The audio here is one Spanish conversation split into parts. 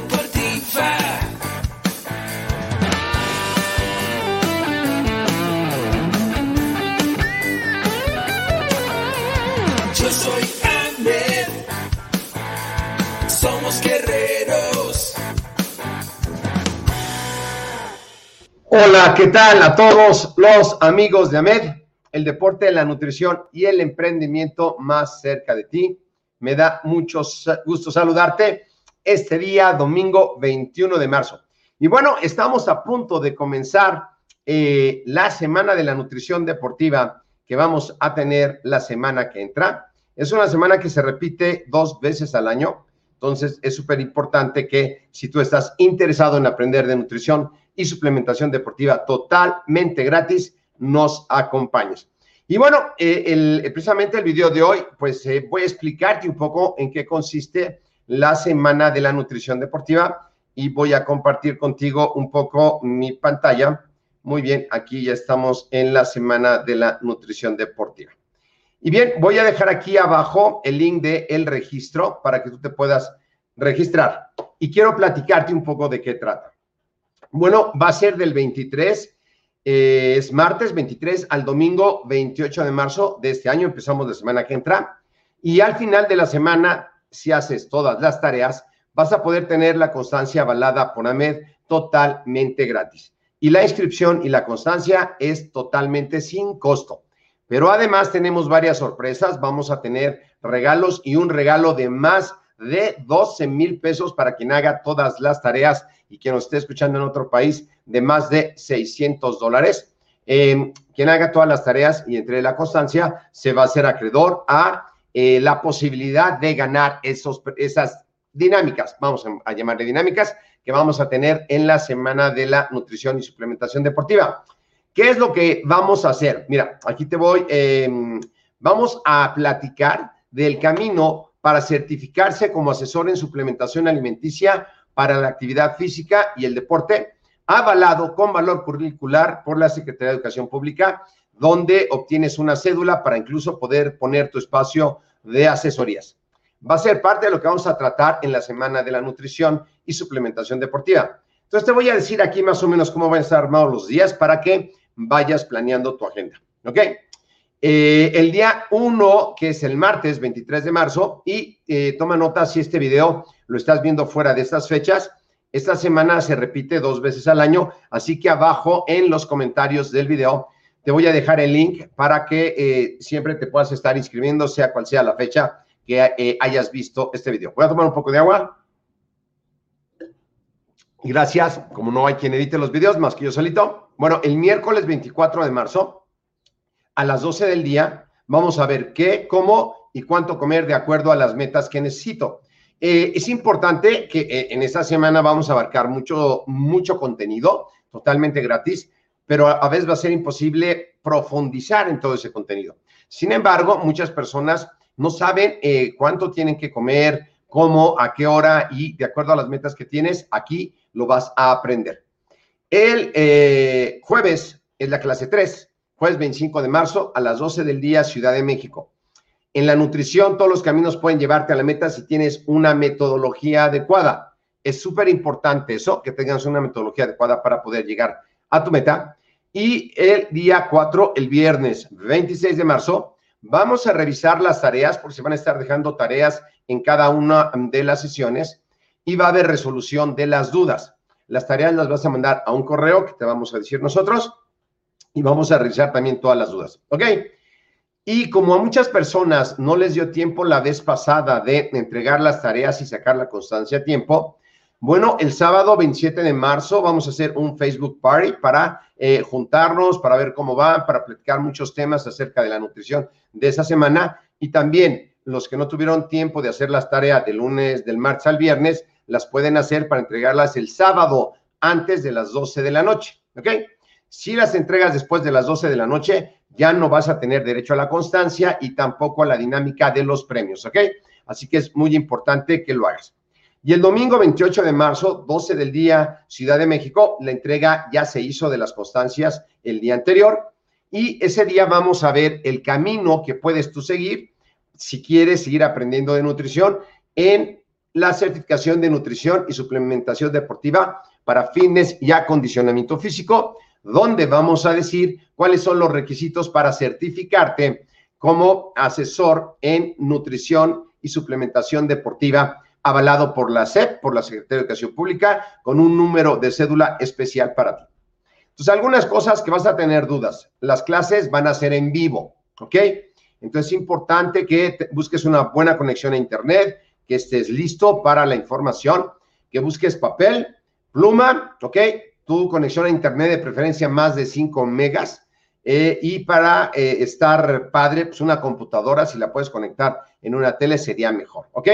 deportiva. Yo soy Ahmed. Somos guerreros. Hola, ¿qué tal a todos los amigos de AMED? El deporte, la nutrición y el emprendimiento más cerca de ti. Me da mucho gusto saludarte este día, domingo 21 de marzo. Y bueno, estamos a punto de comenzar eh, la semana de la nutrición deportiva que vamos a tener la semana que entra. Es una semana que se repite dos veces al año. Entonces, es súper importante que si tú estás interesado en aprender de nutrición y suplementación deportiva totalmente gratis, nos acompañes. Y bueno, eh, el- precisamente el video de hoy, pues eh, voy a explicarte un poco en qué consiste la semana de la nutrición deportiva y voy a compartir contigo un poco mi pantalla. Muy bien, aquí ya estamos en la semana de la nutrición deportiva. Y bien, voy a dejar aquí abajo el link de el registro para que tú te puedas registrar. Y quiero platicarte un poco de qué trata. Bueno, va a ser del 23, eh, es martes 23 al domingo 28 de marzo de este año. Empezamos la semana que entra. Y al final de la semana, si haces todas las tareas, vas a poder tener la constancia avalada por AMED totalmente gratis. Y la inscripción y la constancia es totalmente sin costo. Pero además tenemos varias sorpresas. Vamos a tener regalos y un regalo de más de 12 mil pesos para quien haga todas las tareas y quien nos esté escuchando en otro país de más de 600 dólares. Eh, quien haga todas las tareas y entre la constancia se va a hacer acreedor a eh, la posibilidad de ganar esos, esas dinámicas, vamos a, llamarle dinámicas, que vamos a tener en la semana de la nutrición y suplementación deportiva. ¿Qué es lo que vamos a hacer? Mira, aquí te voy, eh, vamos a platicar del camino para certificarse como asesor en suplementación alimenticia para la actividad física y el deporte, avalado con valor curricular por la Secretaría de Educación Pública, donde obtienes una cédula para incluso poder poner tu espacio de asesorías. Va a ser parte de lo que vamos a tratar en la semana de la nutrición y suplementación deportiva. Entonces te voy a decir aquí más o menos cómo van a estar armados los días para que vayas planeando tu agenda. ¿Ok? Eh, el día 1, que es el martes 23 de marzo, y eh, toma nota si este video lo estás viendo fuera de estas fechas. Esta semana se repite dos veces al año, así que abajo en los comentarios del video te voy a dejar el link para que eh, siempre te puedas estar inscribiendo, sea cual sea la fecha que eh, hayas visto este video. Voy a tomar un poco de agua. Gracias, como no hay quien edite los videos más que yo solito. Bueno, el miércoles 24 de marzo a las 12 del día vamos a ver qué, cómo y cuánto comer de acuerdo a las metas que necesito. Eh, es importante que en esta semana vamos a abarcar mucho, mucho contenido totalmente gratis, pero a, veces va a ser imposible profundizar en todo ese contenido. Sin embargo, muchas personas no saben eh, cuánto tienen que comer, cómo, a qué hora y de acuerdo a las metas que tienes, aquí lo vas a aprender. El eh, jueves es la clase 3, jueves 25 de marzo a las 12 del día, Ciudad de México. En la nutrición, todos los caminos pueden llevarte a la meta si tienes una metodología adecuada. Es súper importante eso, que tengas una metodología adecuada para poder llegar a tu meta. Y el día 4, el viernes 26 de marzo, vamos a revisar las tareas, porque se van a estar dejando tareas en cada una de las sesiones y va a haber resolución de las dudas. Las tareas las vas a mandar a un correo que te vamos a decir nosotros y vamos a revisar también todas las dudas. ¿Ok? Y como a muchas personas no les dio tiempo la vez pasada de entregar las tareas y sacar la constancia a tiempo, bueno, el sábado 27 de marzo vamos a hacer un Facebook Party para eh, juntarnos, para ver cómo va, para platicar muchos temas acerca de la nutrición de esa semana y también los que no tuvieron tiempo de hacer las tareas del lunes, del martes al viernes, las pueden hacer para entregarlas el sábado antes de las 12 de la noche, ¿ok? Si las entregas después de las 12 de la noche, ya no vas a tener derecho a la constancia y tampoco a la dinámica de los premios, ¿ok? Así que es muy importante que lo hagas. Y el domingo 28 de marzo, 12 del día, Ciudad de México, la entrega ya se hizo de las constancias el día anterior. Y ese día vamos a ver el camino que puedes tú seguir si quieres seguir aprendiendo de nutrición en la certificación de nutrición y suplementación deportiva para fitness y acondicionamiento físico, donde vamos a decir cuáles son los requisitos para certificarte como asesor en nutrición y suplementación deportiva avalado por la SEP, por la Secretaría de Educación Pública, con un número de cédula especial para ti. Entonces, algunas cosas que vas a tener dudas. Las clases van a ser en vivo, ¿ok? Entonces, es importante que busques una buena conexión a Internet, que estés listo para la información, que busques papel, pluma, ¿ok? Tu conexión a Internet de preferencia más de 5 megas. Eh, y para eh, estar padre, pues una computadora, si la puedes conectar en una tele, sería mejor, ¿ok?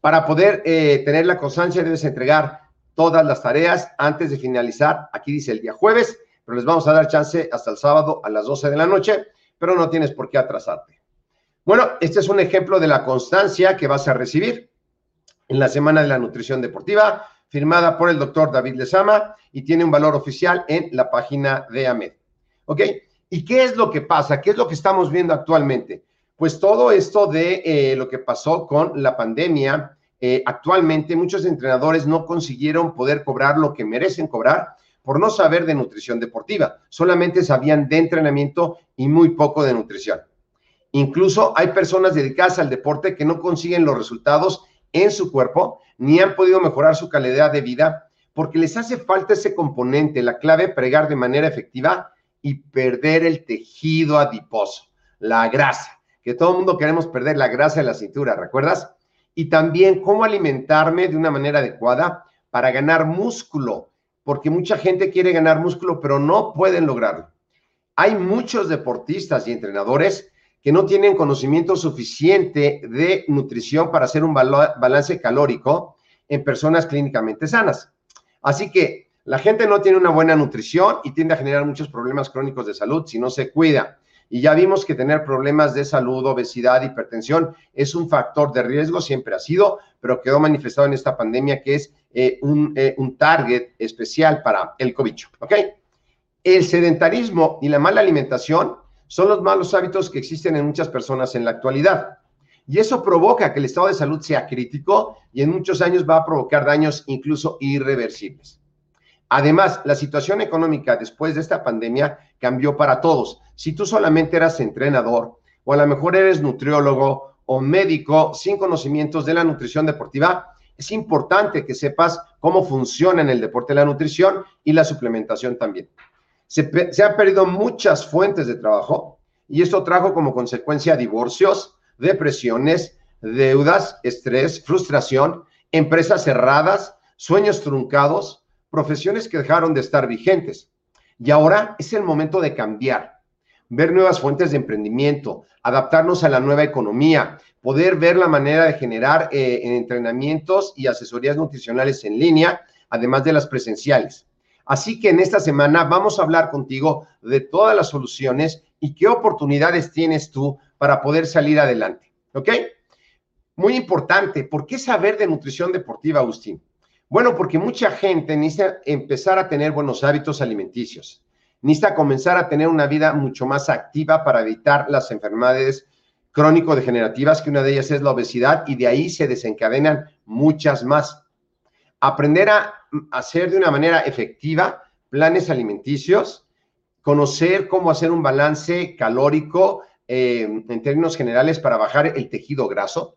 Para poder eh, tener la constancia, debes entregar todas las tareas antes de finalizar. Aquí dice el día jueves, pero les vamos a dar chance hasta el sábado a las 12 de la noche, pero no tienes por qué atrasarte. Bueno, este es un ejemplo de la constancia que vas a recibir en la Semana de la Nutrición Deportiva, firmada por el doctor David Lezama y tiene un valor oficial en la página de AMED. ¿Ok? ¿Y qué es lo que pasa? ¿Qué es lo que estamos viendo actualmente? Pues todo esto de eh, lo que pasó con la pandemia, eh, actualmente muchos entrenadores no consiguieron poder cobrar lo que merecen cobrar por no saber de nutrición deportiva. Solamente sabían de entrenamiento y muy poco de nutrición. Incluso hay personas dedicadas al deporte que no consiguen los resultados en su cuerpo ni han podido mejorar su calidad de vida porque les hace falta ese componente, la clave pregar de manera efectiva y perder el tejido adiposo, la grasa que todo el mundo queremos perder la grasa de la cintura, ¿recuerdas? Y también cómo alimentarme de una manera adecuada para ganar músculo, porque mucha gente quiere ganar músculo, pero no pueden lograrlo. Hay muchos deportistas y entrenadores que no tienen conocimiento suficiente de nutrición para hacer un balance calórico en personas clínicamente sanas. Así que la gente no tiene una buena nutrición y tiende a generar muchos problemas crónicos de salud si no se cuida. Y ya vimos que tener problemas de salud, obesidad, hipertensión es un factor de riesgo, siempre ha sido, pero quedó manifestado en esta pandemia que es eh, un, eh, un, target especial para el cobicho. ¿Ok? El sedentarismo y la mala alimentación son los malos hábitos que existen en muchas personas en la actualidad. Y eso provoca que el estado de salud sea crítico y en muchos años va a provocar daños incluso irreversibles. Además, la situación económica después de esta pandemia cambió para todos. Si tú solamente eras entrenador o a lo mejor eres nutriólogo o médico sin conocimientos de la nutrición deportiva, es importante que sepas cómo funciona en el deporte la nutrición y la suplementación también. Se, se han perdido muchas fuentes de trabajo y esto trajo como consecuencia divorcios, depresiones, deudas, estrés, frustración, empresas cerradas, sueños truncados, profesiones que dejaron de estar vigentes. Y ahora es el momento de cambiar, ver nuevas fuentes de emprendimiento, adaptarnos a la nueva economía, poder ver la manera de generar eh, entrenamientos y asesorías nutricionales en línea, además de las presenciales. Así que en esta semana vamos a hablar contigo de todas las soluciones y qué oportunidades tienes tú para poder salir adelante. ¿Ok? Muy importante, ¿por qué saber de nutrición deportiva, Agustín? Bueno, porque mucha gente necesita empezar a tener buenos hábitos alimenticios, necesita comenzar a tener una vida mucho más activa para evitar las enfermedades crónico-degenerativas, que una de ellas es la obesidad, y de ahí se desencadenan muchas más. Aprender a hacer de una manera efectiva planes alimenticios, conocer cómo hacer un balance calórico eh, en términos generales para bajar el tejido graso,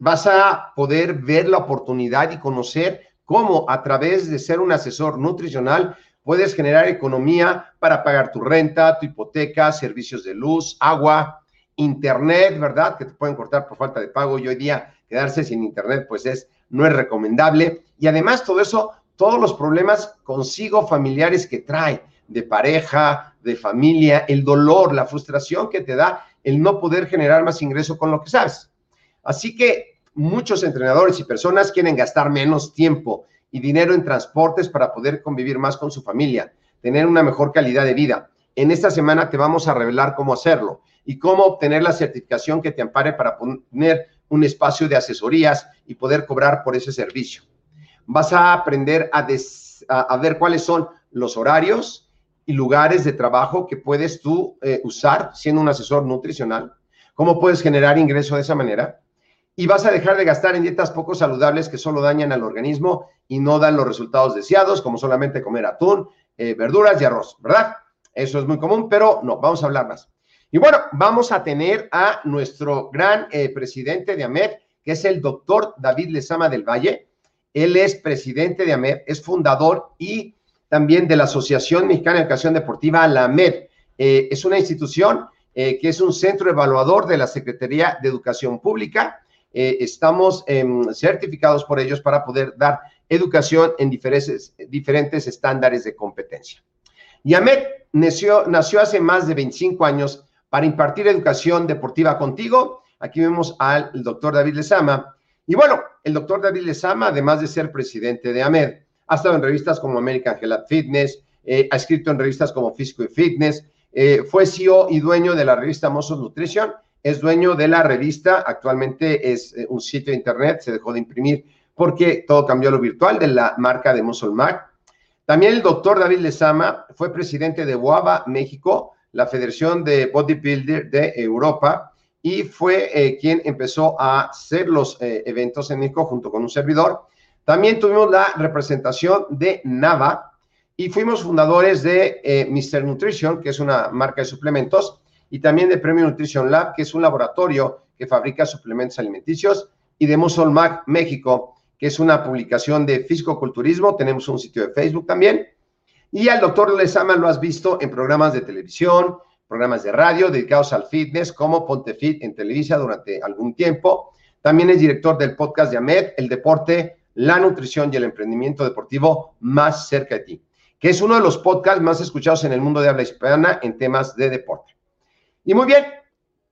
vas a poder ver la oportunidad y conocer cómo a través de ser un asesor nutricional puedes generar economía para pagar tu renta, tu hipoteca, servicios de luz, agua, internet, ¿verdad? Que te pueden cortar por falta de pago y hoy día quedarse sin internet pues es no es recomendable y además todo eso todos los problemas consigo familiares que trae de pareja, de familia, el dolor, la frustración que te da el no poder generar más ingreso con lo que sabes. Así que muchos entrenadores y personas quieren gastar menos tiempo y dinero en transportes para poder convivir más con su familia, tener una mejor calidad de vida. En esta semana te vamos a revelar cómo hacerlo y cómo obtener la certificación que te ampare para poner un espacio de asesorías y poder cobrar por ese servicio. Vas a aprender a, ver cuáles son los horarios y lugares de trabajo que puedes tú eh, usar siendo un asesor nutricional, cómo puedes generar ingreso de esa manera y vas a dejar de gastar en dietas poco saludables que solo dañan al organismo y no dan los resultados deseados, como solamente comer atún, eh, verduras y arroz, ¿verdad? Eso es muy común, pero no, vamos a hablar más. Y bueno, vamos a tener a nuestro gran eh, presidente de AMED, que es el doctor David Lezama del Valle. Él es presidente de AMED, es fundador y también de la Asociación Mexicana de Educación Deportiva, la AMED. Eh, es una institución que es un centro evaluador de la Secretaría de Educación Pública eh, estamos em, certificados por ellos para poder dar educación en diferentes, diferentes estándares de competencia. Yamet nació, nació hace más de 25 años para impartir educación deportiva contigo. Aquí vemos al doctor David Lezama. Y bueno, el doctor David Lezama, además de ser presidente de AMED, ha estado en revistas como American Health Fitness, eh, ha escrito en revistas como Físico y Fitness, eh, fue CEO y dueño de la revista Muscle Nutrition es dueño de la revista, actualmente es eh, un sitio de internet, se dejó de imprimir porque todo cambió a lo virtual de la marca de Musulmán. También el doctor David Lezama fue presidente de WABA México, la Federación de Bodybuilder de Europa, y fue eh, quien empezó a hacer los eh, eventos en México junto con un servidor. También tuvimos la representación de NAVA y fuimos fundadores de Mr. Nutrition, que es una marca de suplementos, y también de Premium Nutrition Lab, que es un laboratorio que fabrica suplementos alimenticios, y de Musolmac México, que es una publicación de fisicoculturismo. Tenemos un sitio de Facebook también. Y al doctor Lezama lo has visto en programas de televisión, programas de radio dedicados al fitness, como Ponte Fit en Televisa durante algún tiempo. También es director del podcast de AMED, El Deporte, la Nutrición y el Emprendimiento Deportivo más cerca de ti, que es uno de los podcasts más escuchados en el mundo de habla hispana en temas de deporte. Y muy bien,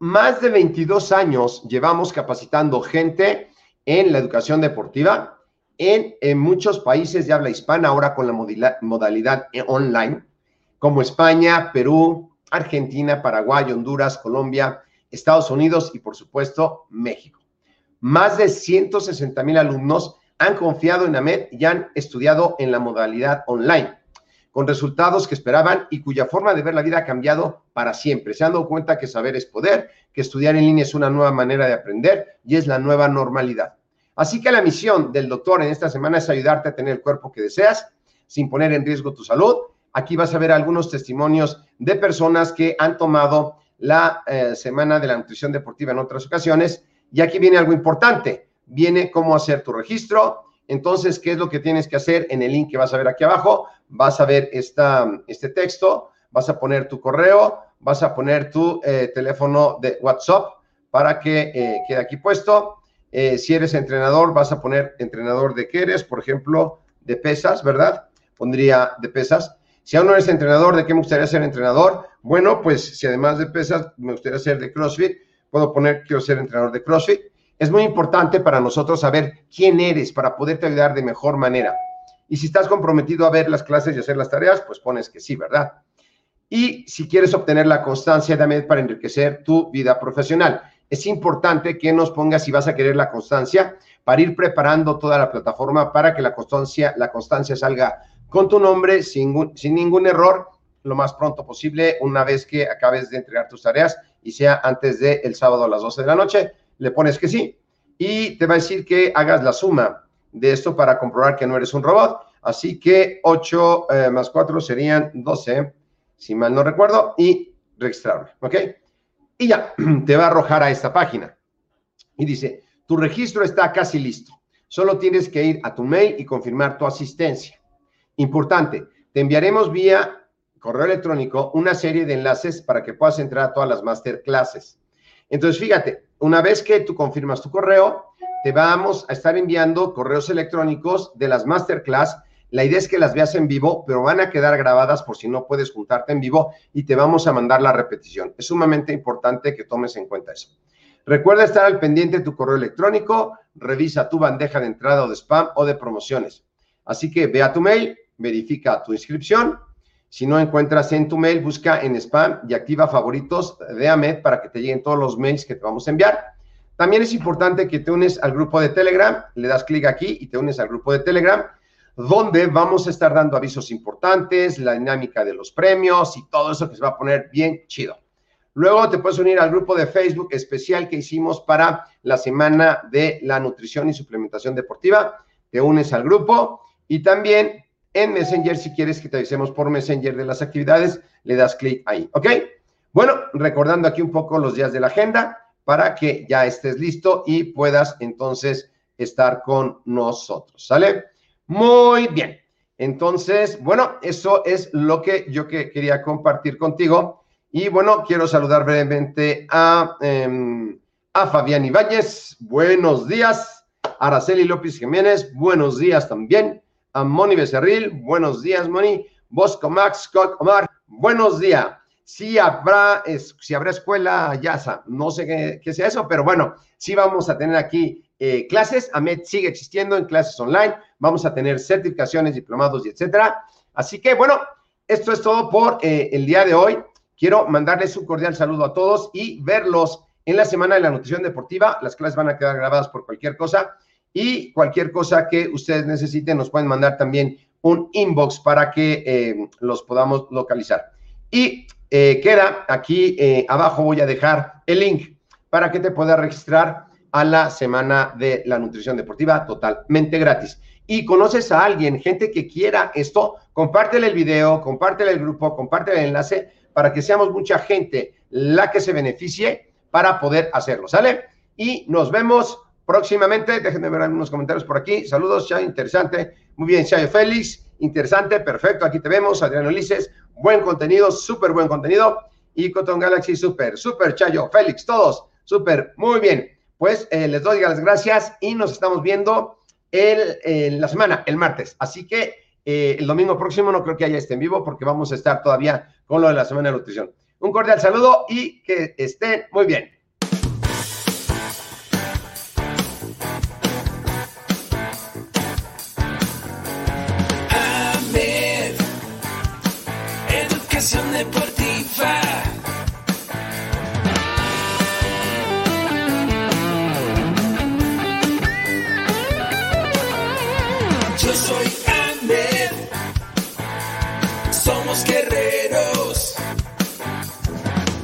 más de 22 años llevamos capacitando gente en la educación deportiva en, muchos países de habla hispana, ahora con la modalidad online, como España, Perú, Argentina, Paraguay, Honduras, Colombia, Estados Unidos y por supuesto México. Más de 160 mil alumnos han confiado en AMED y han estudiado en la modalidad online con resultados que esperaban y cuya forma de ver la vida ha cambiado para siempre. Se han dado cuenta que saber es poder, que estudiar en línea es una nueva manera de aprender y es la nueva normalidad. Así que la misión del doctor en esta semana es ayudarte a tener el cuerpo que deseas sin poner en riesgo tu salud. Aquí vas a ver algunos testimonios de personas que han tomado la eh, semana de la nutrición deportiva en otras ocasiones. Y aquí viene algo importante. Viene cómo hacer tu registro, entonces, ¿qué es lo que tienes que hacer? En el link que vas a ver aquí abajo, vas a ver esta, este texto, vas a poner tu correo, vas a poner tu eh, teléfono de WhatsApp para que eh, quede aquí puesto. Eh, si eres entrenador, vas a poner entrenador de qué eres, por ejemplo, de pesas, ¿verdad? Pondría de pesas. Si aún no eres entrenador, ¿de qué me gustaría ser entrenador? Bueno, pues si además de pesas me gustaría ser de CrossFit, puedo poner quiero ser entrenador de CrossFit es muy importante para nosotros saber quién eres para poderte ayudar de mejor manera. Y si estás comprometido a ver las clases y hacer las tareas, pues pones que sí, ¿verdad? Y si quieres obtener la constancia también para enriquecer tu vida profesional, es importante que nos pongas si vas a querer la constancia para ir preparando toda la plataforma para que la constancia, la constancia salga con tu nombre sin, ningún error lo más pronto posible una vez que acabes de entregar tus tareas y sea antes del el sábado a las 12 de la noche le pones que sí y te va a decir que hagas la suma de esto para comprobar que no eres un robot. Así que 8 eh, más 4 serían 12, si mal no recuerdo, y registrarme, ¿ok? Y ya, te va a arrojar a esta página. Y dice, tu registro está casi listo. Solo tienes que ir a tu mail y confirmar tu asistencia. Importante, te enviaremos vía correo electrónico una serie de enlaces para que puedas entrar a todas las masterclasses. Entonces, fíjate, una vez que tú confirmas tu correo, te vamos a estar enviando correos electrónicos de las masterclass. La idea es que las veas en vivo, pero van a quedar grabadas por si no puedes juntarte en vivo y te vamos a mandar la repetición. Es sumamente importante que tomes en cuenta eso. Recuerda estar al pendiente de tu correo electrónico, revisa tu bandeja de entrada o de spam o de promociones. Así que ve a tu mail, verifica tu inscripción si no encuentras en tu mail, busca en spam y activa favoritos de AMED para que te lleguen todos los mails que te vamos a enviar. También es importante que te unes al grupo de Telegram, le das clic aquí y te unes al grupo de Telegram, donde vamos a estar dando avisos importantes, la dinámica de los premios y todo eso que se va a poner bien chido. Luego te puedes unir al grupo de Facebook especial que hicimos para la semana de la nutrición y suplementación deportiva. Te unes al grupo y también en Messenger, si quieres que te avisemos por Messenger de las actividades, le das clic ahí, ¿ok? Bueno, recordando aquí un poco los días de la agenda para que ya estés listo y puedas entonces estar con nosotros, ¿sale? Muy bien. Entonces, bueno, eso es lo que yo que quería compartir contigo. Y bueno, quiero saludar brevemente a, eh, a Fabián Ibáñez. Buenos días. Araceli López Jiménez. Buenos días también. A Moni Becerril. Buenos días, Moni. Bosco Max Scott Omar. Buenos días. Sí habrá, es, si habrá escuela YASA. No sé qué, qué, sea eso, pero bueno, sí vamos a tener aquí eh, clases. AMED sigue existiendo en clases online. Vamos a tener certificaciones, diplomados y etcétera. Así que bueno, esto es todo por eh, el día de hoy. Quiero mandarles un cordial saludo a todos y verlos en la semana de la nutrición deportiva. Las clases van a quedar grabadas por cualquier cosa y cualquier cosa que ustedes necesiten nos pueden mandar también un inbox para que eh, los podamos localizar. Y eh, queda aquí eh, abajo, voy a dejar el link para que te puedas registrar a la semana de la nutrición deportiva totalmente gratis. Y conoces a alguien, gente que quiera esto, compártele el video, compártele el grupo, compártele el enlace para que seamos mucha gente la que se beneficie para poder hacerlo, ¿sale? Y nos vemos próximamente. Déjenme ver algunos comentarios por aquí. Saludos, Chayo, interesante. Muy bien, Chayo Félix, interesante, perfecto. Aquí te vemos, Adriano Ulises, buen contenido, súper buen contenido. Y Cotton Galaxy, súper, súper, Chayo, Félix, todos, súper, muy bien. Pues eh, les doy las gracias y nos estamos viendo el, el, la semana, el martes. Así que eh, el domingo próximo no creo que haya este en vivo porque vamos a estar todavía con lo de la semana de nutrición. Un cordial saludo y que estén muy bien. Educación deportiva.